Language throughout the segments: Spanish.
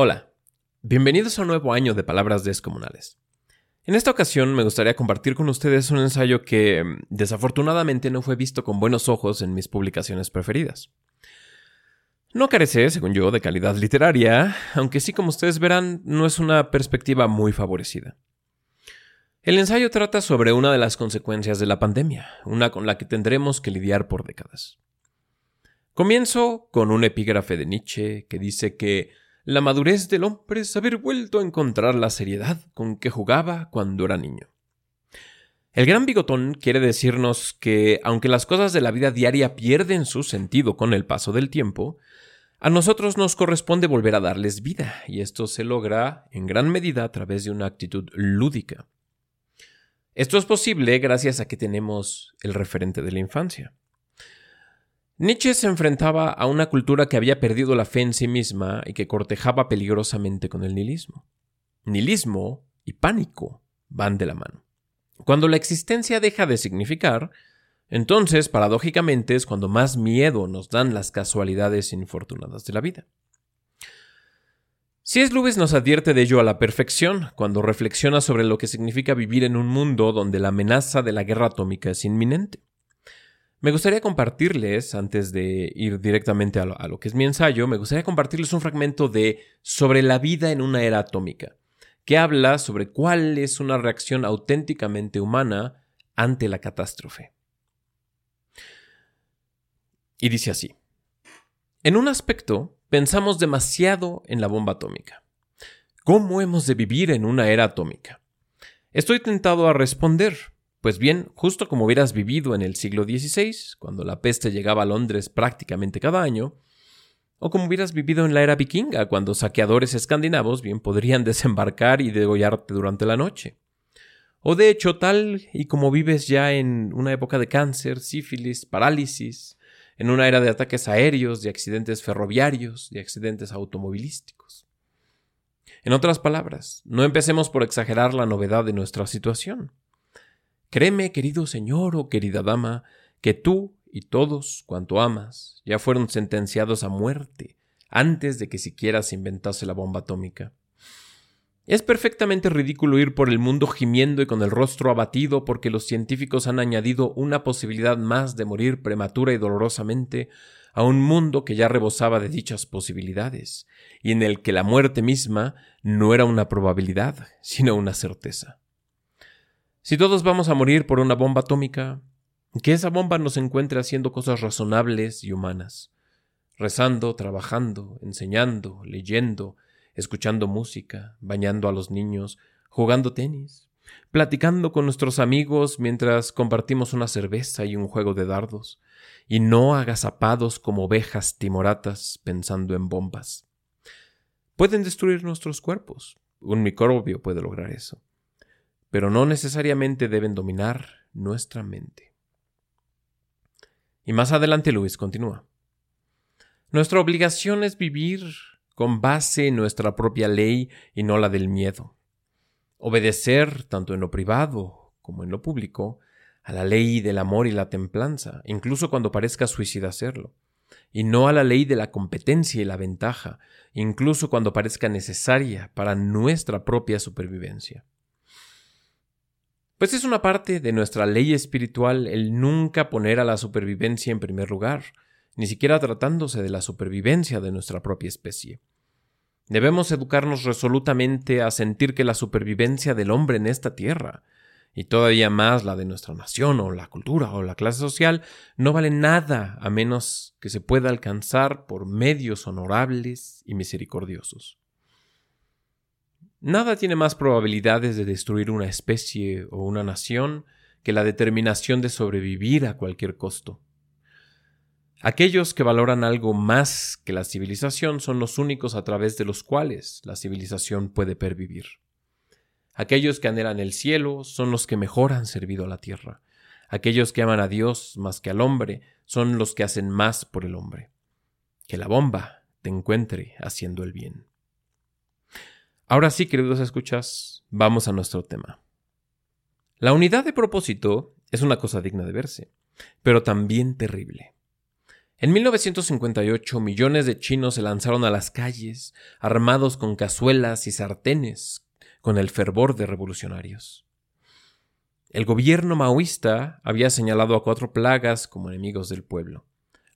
Hola, bienvenidos a un nuevo año de Palabras Descomunales. En esta ocasión me gustaría compartir con ustedes un ensayo que mm, desafortunadamente no fue visto con buenos ojos en mis publicaciones preferidas. No carece, según yo, de calidad literaria, aunque sí como ustedes verán, no es una perspectiva muy favorecida. El ensayo trata sobre una de las consecuencias de la pandemia, una con la que tendremos que lidiar por décadas. Comienzo con un epígrafe de Nietzsche que dice que la madurez del hombre es haber vuelto a encontrar la seriedad con que jugaba cuando era niño. El gran bigotón quiere decirnos que, aunque las cosas de la vida diaria pierden su sentido con el paso del tiempo, a nosotros nos corresponde volver a darles vida, y esto se logra en gran medida a través de una actitud lúdica. Esto es posible gracias a que tenemos el referente de la infancia. Nietzsche se enfrentaba a una cultura que había perdido la fe en sí misma y que cortejaba peligrosamente con el nihilismo. Nihilismo y pánico van de la mano. Cuando la existencia deja de significar, entonces, paradójicamente, es cuando más miedo nos dan las casualidades infortunadas de la vida. C.S. Lewis nos advierte de ello a la perfección cuando reflexiona sobre lo que significa vivir en un mundo donde la amenaza de la guerra atómica es inminente. Me gustaría compartirles, antes de ir directamente a lo, que es mi ensayo, me gustaría compartirles un fragmento de Sobre la vida en una era atómica, que habla sobre cuál es una reacción auténticamente humana ante la catástrofe. Y dice así. En un aspecto, pensamos demasiado en la bomba atómica. ¿Cómo hemos de vivir en una era atómica? Estoy tentado a responder, pues bien, justo como hubieras vivido en el siglo XVI, cuando la peste llegaba a Londres prácticamente cada año, o como hubieras vivido en la era vikinga, cuando saqueadores escandinavos bien podrían desembarcar y degollarte durante la noche. O de hecho, tal y como vives ya en una época de cáncer, sífilis, parálisis, en una era de ataques aéreos, de accidentes ferroviarios, de accidentes automovilísticos. En otras palabras, no empecemos por exagerar la novedad de nuestra situación. Créeme, querido señor o querida dama, que tú y todos cuanto amas ya fueron sentenciados a muerte antes de que siquiera se inventase la bomba atómica. Es perfectamente ridículo ir por el mundo gimiendo y con el rostro abatido porque los científicos han añadido una posibilidad más de morir prematura y dolorosamente a un mundo que ya rebosaba de dichas posibilidades, y en el que la muerte misma no era una probabilidad, sino una certeza. Si todos vamos a morir por una bomba atómica, que esa bomba nos encuentre haciendo cosas razonables y humanas, rezando, trabajando, enseñando, leyendo, escuchando música, bañando a los niños, jugando tenis, platicando con nuestros amigos mientras compartimos una cerveza y un juego de dardos, y no agazapados como ovejas timoratas pensando en bombas. Pueden destruir nuestros cuerpos. Un microbio puede lograr eso pero no necesariamente deben dominar nuestra mente. Y más adelante Luis continúa. Nuestra obligación es vivir con base en nuestra propia ley y no la del miedo. Obedecer, tanto en lo privado como en lo público, a la ley del amor y la templanza, incluso cuando parezca suicida hacerlo, y no a la ley de la competencia y la ventaja, incluso cuando parezca necesaria para nuestra propia supervivencia. Pues es una parte de nuestra ley espiritual el nunca poner a la supervivencia en primer lugar, ni siquiera tratándose de la supervivencia de nuestra propia especie. Debemos educarnos resolutamente a sentir que la supervivencia del hombre en esta tierra, y todavía más la de nuestra nación o la cultura o la clase social, no vale nada a menos que se pueda alcanzar por medios honorables y misericordiosos. Nada tiene más probabilidades de destruir una especie o una nación que la determinación de sobrevivir a cualquier costo. Aquellos que valoran algo más que la civilización son los únicos a través de los cuales la civilización puede pervivir. Aquellos que anhelan el cielo son los que mejor han servido a la tierra. Aquellos que aman a Dios más que al hombre son los que hacen más por el hombre. Que la bomba te encuentre haciendo el bien. Ahora sí, queridos escuchas, vamos a nuestro tema. La unidad de propósito es una cosa digna de verse, pero también terrible. En 1958 millones de chinos se lanzaron a las calles, armados con cazuelas y sartenes, con el fervor de revolucionarios. El gobierno maoísta había señalado a cuatro plagas como enemigos del pueblo.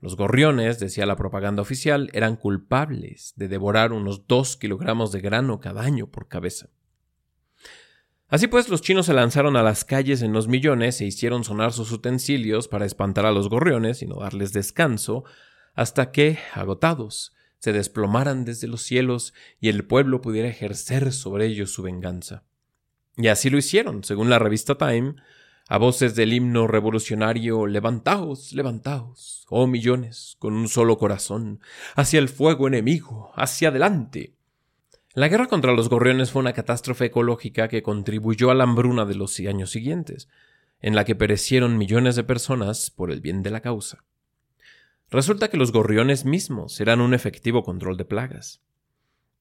Los gorriones, decía la propaganda oficial, eran culpables de devorar unos dos kilogramos de grano cada año por cabeza. Así pues, los chinos se lanzaron a las calles en los millones e hicieron sonar sus utensilios para espantar a los gorriones y no darles descanso, hasta que, agotados, se desplomaran desde los cielos y el pueblo pudiera ejercer sobre ellos su venganza. Y así lo hicieron, según la revista Time, a voces del himno revolucionario Levantaos, levantaos, oh millones, con un solo corazón, hacia el fuego enemigo, hacia adelante. La guerra contra los gorriones fue una catástrofe ecológica que contribuyó a la hambruna de los años siguientes, en la que perecieron millones de personas por el bien de la causa. Resulta que los gorriones mismos eran un efectivo control de plagas.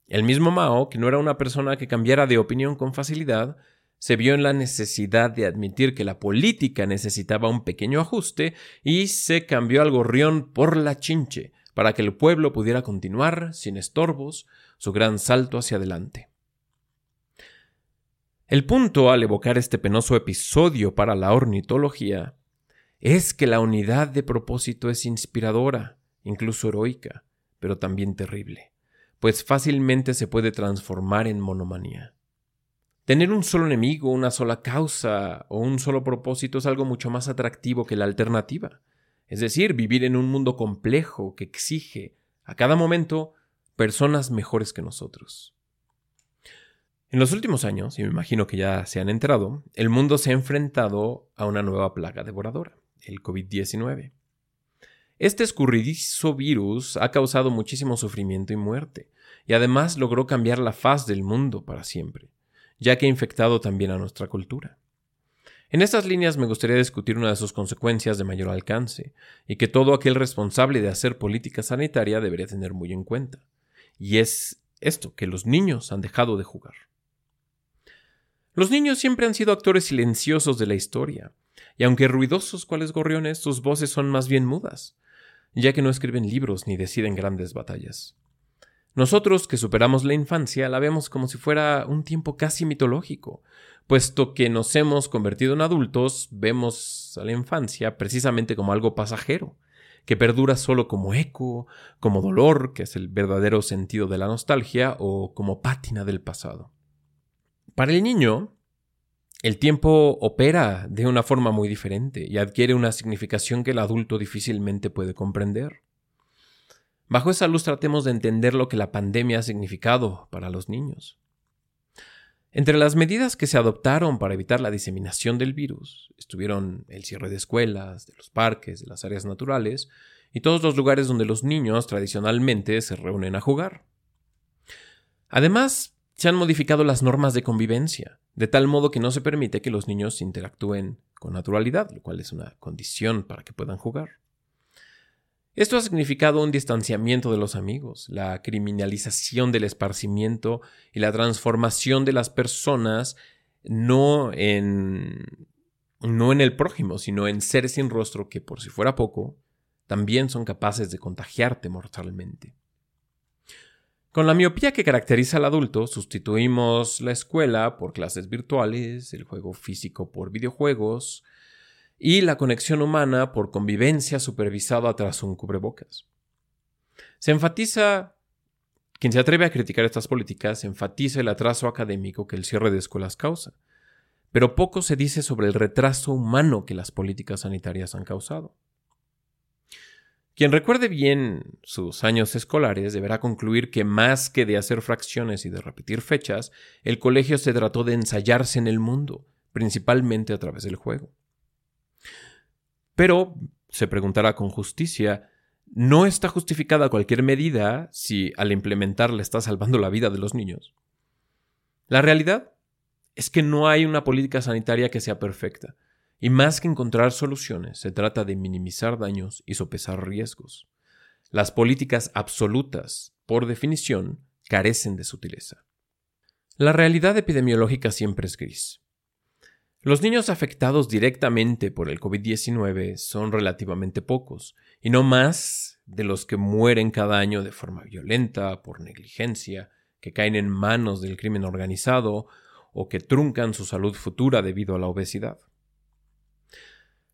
El mismo Mao, que no era una persona que cambiara de opinión con facilidad, se vio en la necesidad de admitir que la política necesitaba un pequeño ajuste y se cambió al gorrión por la chinche, para que el pueblo pudiera continuar, sin estorbos, su gran salto hacia adelante. El punto al evocar este penoso episodio para la ornitología es que la unidad de propósito es inspiradora, incluso heroica, pero también terrible, pues fácilmente se puede transformar en monomanía. Tener un solo enemigo, una sola causa o un solo propósito es algo mucho más atractivo que la alternativa. Es decir, vivir en un mundo complejo que exige a cada momento personas mejores que nosotros. En los últimos años, y me imagino que ya se han enterado, el mundo se ha enfrentado a una nueva plaga devoradora, el COVID-19. Este escurridizo virus ha causado muchísimo sufrimiento y muerte, y además logró cambiar la faz del mundo para siempre, ya que ha infectado también a nuestra cultura. En estas líneas me gustaría discutir una de sus consecuencias de mayor alcance, y que todo aquel responsable de hacer política sanitaria debería tener muy en cuenta y es esto, que los niños han dejado de jugar. Los niños siempre han sido actores silenciosos de la historia, y aunque ruidosos cuales gorriones, sus voces son más bien mudas, ya que no escriben libros ni deciden grandes batallas. Nosotros que superamos la infancia la vemos como si fuera un tiempo casi mitológico, puesto que nos hemos convertido en adultos, vemos a la infancia precisamente como algo pasajero, que perdura solo como eco, como dolor, que es el verdadero sentido de la nostalgia, o como pátina del pasado. Para el niño, el tiempo opera de una forma muy diferente y adquiere una significación que el adulto difícilmente puede comprender. Bajo esa luz tratemos de entender lo que la pandemia ha significado para los niños. Entre las medidas que se adoptaron para evitar la diseminación del virus estuvieron el cierre de escuelas, de los parques, de las áreas naturales y todos los lugares donde los niños tradicionalmente se reúnen a jugar. Además, se han modificado las normas de convivencia, de tal modo que no se permite que los niños interactúen con naturalidad, lo cual es una condición para que puedan jugar. Esto ha significado un distanciamiento de los amigos, la criminalización del esparcimiento y la transformación de las personas no en no en el prójimo, sino en seres sin rostro que, por si fuera poco, también son capaces de contagiarte mortalmente. Con la miopía que caracteriza al adulto, sustituimos la escuela por clases virtuales, el juego físico por videojuegos, y la conexión humana por convivencia supervisada tras un cubrebocas. Se enfatiza, quien se atreve a criticar estas políticas, enfatiza el atraso académico que el cierre de escuelas causa, pero poco se dice sobre el retraso humano que las políticas sanitarias han causado. Quien recuerde bien sus años escolares deberá concluir que más que de hacer fracciones y de repetir fechas, el colegio se trató de ensayarse en el mundo, principalmente a través del juego. Pero, se preguntará con justicia, ¿no está justificada cualquier medida si al implementarla está salvando la vida de los niños? La realidad es que no hay una política sanitaria que sea perfecta, y más que encontrar soluciones, se trata de minimizar daños y sopesar riesgos. Las políticas absolutas, por definición, carecen de sutileza. La realidad epidemiológica siempre es gris. Los niños afectados directamente por el COVID-19 son relativamente pocos, y no más de los que mueren cada año de forma violenta, por negligencia, que caen en manos del crimen organizado o que truncan su salud futura debido a la obesidad.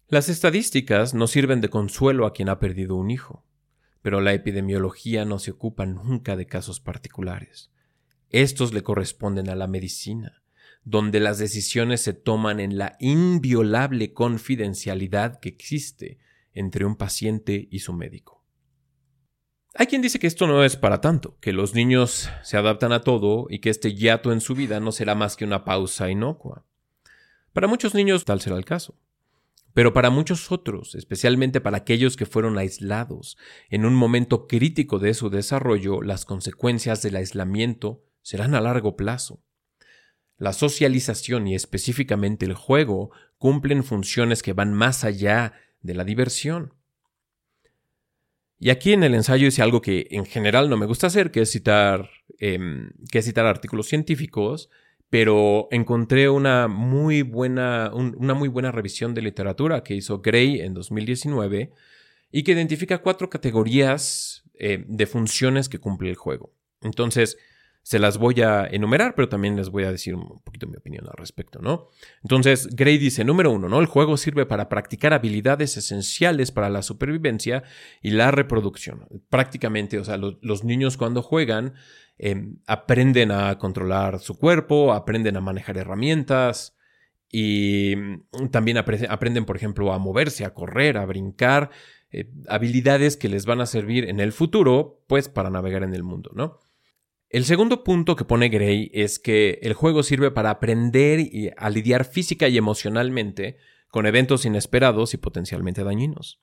Las estadísticas no sirven de consuelo a quien ha perdido un hijo, pero la epidemiología no se ocupa nunca de casos particulares. Estos le corresponden a la medicina, donde las decisiones se toman en la inviolable confidencialidad que existe entre un paciente y su médico. Hay quien dice que esto no es para tanto, que los niños se adaptan a todo y que este hiato en su vida no será más que una pausa inocua. Para muchos niños tal será el caso. Pero para muchos otros, especialmente para aquellos que fueron aislados en un momento crítico de su desarrollo, las consecuencias del aislamiento serán a largo plazo. La socialización y específicamente el juego cumplen funciones que van más allá de la diversión. Y aquí en el ensayo hice algo que en general no me gusta hacer, que es citar, em, que citar artículos científicos, pero encontré una muy buena, una muy buena revisión de literatura que hizo Gray en 2019 y que identifica cuatro categorías eh, de funciones que cumple el juego. Entonces, se las voy a enumerar, pero también les voy a decir un poquito mi opinión al respecto, ¿no? Entonces, Gray dice, número uno, ¿no? El juego sirve para practicar habilidades esenciales para la supervivencia y la reproducción. Prácticamente, o sea, los niños cuando juegan em, aprenden a controlar su cuerpo, aprenden a manejar herramientas y mm, también aprenden, por ejemplo, a moverse, a correr, a brincar, eh, habilidades que les van a servir en el futuro, pues, para navegar en el mundo, ¿no? El segundo punto que pone Gray es que el juego sirve para aprender a lidiar física y emocionalmente con eventos inesperados y potencialmente dañinos.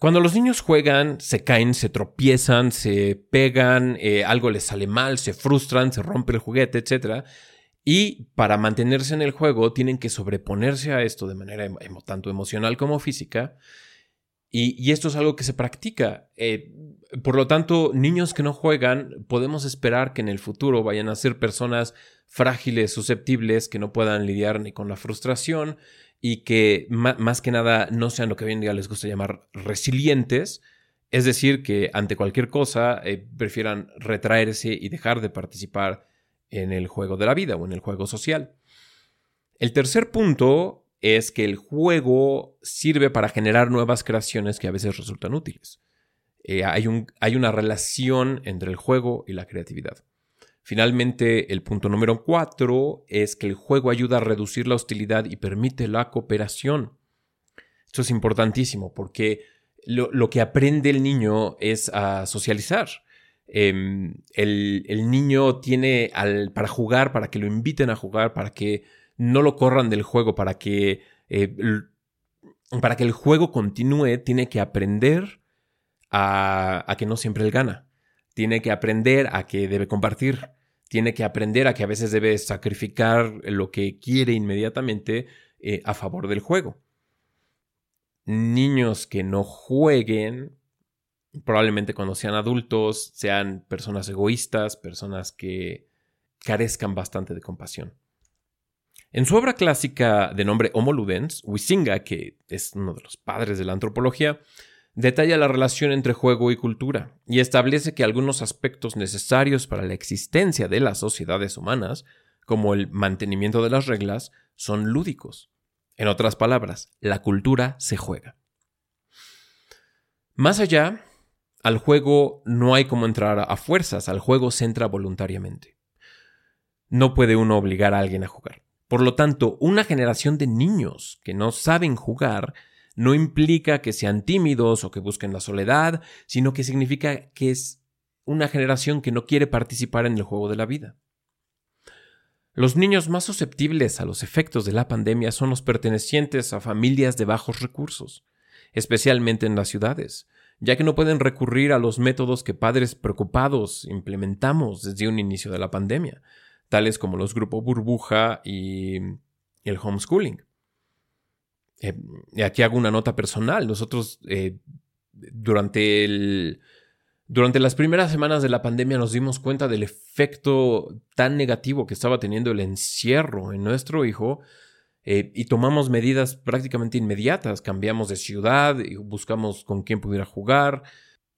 Cuando los niños juegan, se caen, se tropiezan, se pegan, eh, algo les sale mal, se frustran, se rompe el juguete, etc. Y para mantenerse en el juego tienen que sobreponerse a esto de manera tanto emocional como física. Y, esto es algo que se practica. Eh, por lo tanto, niños que no juegan, podemos esperar que en el futuro vayan a ser personas frágiles, susceptibles, que no puedan lidiar ni con la frustración y que más que nada no sean lo que hoy en día les gusta llamar resilientes, es decir, que ante cualquier cosa eh, prefieran retraerse y dejar de participar en el juego de la vida o en el juego social. El tercer punto es que el juego sirve para generar nuevas creaciones que a veces resultan útiles. Eh, hay, un, hay una relación entre el juego y la creatividad. Finalmente, el punto número cuatro es que el juego ayuda a reducir la hostilidad y permite la cooperación. Esto es importantísimo porque lo, que aprende el niño es a socializar. Em, el, niño tiene al, para jugar, para que lo inviten a jugar, para que no lo corran del juego, para que, eh, para que el juego continúe, tiene que aprender a, que no siempre él gana. Tiene que aprender a que debe compartir. Tiene que aprender a que a veces debe sacrificar lo que quiere inmediatamente eh, a favor del juego. Niños que no jueguen, probablemente cuando sean adultos, sean personas egoístas, personas que carezcan bastante de compasión. En su obra clásica de nombre Homo Ludens, Huizinga, que es uno de los padres de la antropología, detalla la relación entre juego y cultura y establece que algunos aspectos necesarios para la existencia de las sociedades humanas, como el mantenimiento de las reglas, son lúdicos. En otras palabras, la cultura se juega. Más allá, al juego no hay como entrar a fuerzas, al juego se entra voluntariamente. No puede uno obligar a alguien a jugar. Por lo tanto, una generación de niños que no saben jugar no implica que sean tímidos o que busquen la soledad, sino que significa que es una generación que no quiere participar en el juego de la vida. Los niños más susceptibles a los efectos de la pandemia son los pertenecientes a familias de bajos recursos, especialmente en las ciudades, ya que no pueden recurrir a los métodos que padres preocupados implementamos desde un inicio de la pandemia, tales como los grupos burbuja y el homeschooling. Eh, aquí hago una nota personal. Nosotros, eh, durante, el, Durante las primeras semanas de la pandemia nos dimos cuenta del efecto tan negativo que estaba teniendo el encierro en nuestro hijo eh, y tomamos medidas prácticamente inmediatas. Cambiamos de ciudad, buscamos con quién pudiera jugar.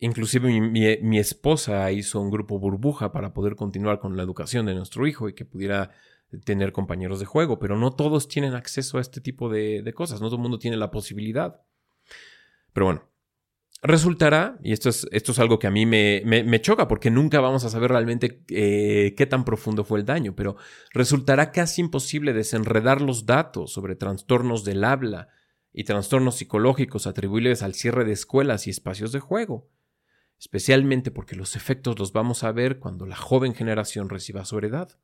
Inclusive mi, mi, esposa hizo un grupo burbuja para poder continuar con la educación de nuestro hijo y que pudiera tener compañeros de juego, pero no todos tienen acceso a este tipo de, de cosas, no todo el mundo tiene la posibilidad. Pero bueno, resultará, y esto es, esto es algo que a mí me, me, choca porque nunca vamos a saber realmente eh, qué tan profundo fue el daño, pero resultará casi imposible desenredar los datos sobre trastornos del habla y trastornos psicológicos atribuibles al cierre de escuelas y espacios de juego, especialmente porque los efectos los vamos a ver cuando la joven generación reciba su heredad,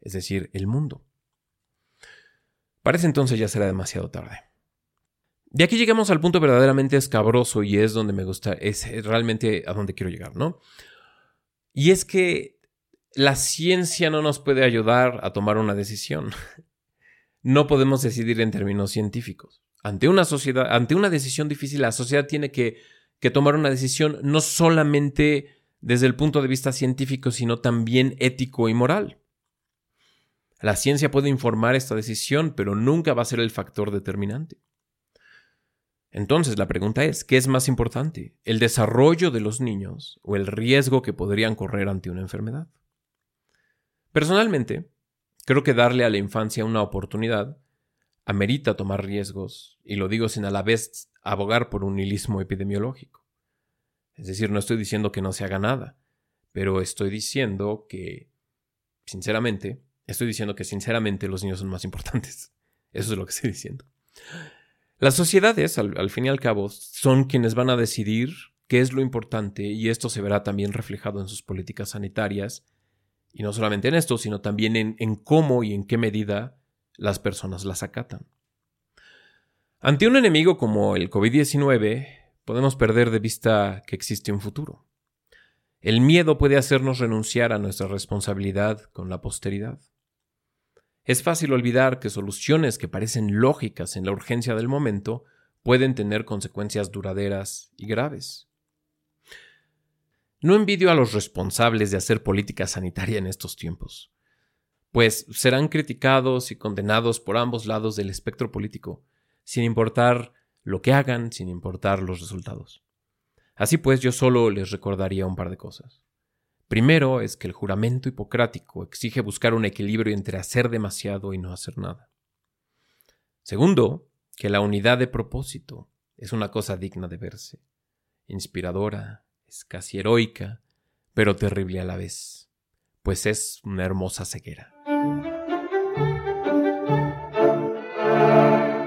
es decir, el mundo. Parece entonces ya será demasiado tarde. De aquí llegamos al punto verdaderamente escabroso y es donde me gusta, es realmente a donde quiero llegar, ¿no? Y es que la ciencia no nos puede ayudar a tomar una decisión. No podemos decidir en términos científicos. Ante una sociedad, ante una decisión difícil, la sociedad tiene que, que tomar una decisión no solamente desde el punto de vista científico, sino también ético y moral. La ciencia puede informar esta decisión, pero nunca va a ser el factor determinante. Entonces la pregunta es, ¿qué es más importante? ¿El desarrollo de los niños o el riesgo que podrían correr ante una enfermedad? Personalmente, creo que darle a la infancia una oportunidad amerita tomar riesgos, y lo digo sin a la vez abogar por un nihilismo epidemiológico. Es decir, no estoy diciendo que no se haga nada, pero estoy diciendo que, sinceramente, estoy diciendo que sinceramente los niños son más importantes. Eso es lo que estoy diciendo. Las sociedades, al, fin y al cabo, son quienes van a decidir qué es lo importante y esto se verá también reflejado en sus políticas sanitarias, y no solamente en esto, sino también en, en cómo y en qué medida las personas las acatan. Ante un enemigo como el COVID-19, podemos perder de vista que existe un futuro. El miedo puede hacernos renunciar a nuestra responsabilidad con la posteridad. Es fácil olvidar que soluciones que parecen lógicas en la urgencia del momento pueden tener consecuencias duraderas y graves. No envidio a los responsables de hacer política sanitaria en estos tiempos, pues serán criticados y condenados por ambos lados del espectro político, sin importar lo que hagan, sin importar los resultados. Así pues, yo solo les recordaría un par de cosas. Primero es que el juramento hipocrático exige buscar un equilibrio entre hacer demasiado y no hacer nada. Segundo, que la unidad de propósito es una cosa digna de verse, inspiradora, es casi heroica, pero terrible a la vez, pues es una hermosa ceguera.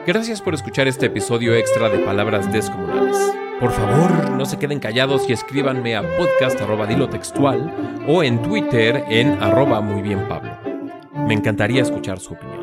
Gracias por escuchar este episodio extra de Palabras Descomunales. Por favor, no se queden callados y escríbanme a podcast textual o en Twitter en arroba muy bien Pablo. Me encantaría escuchar su opinión.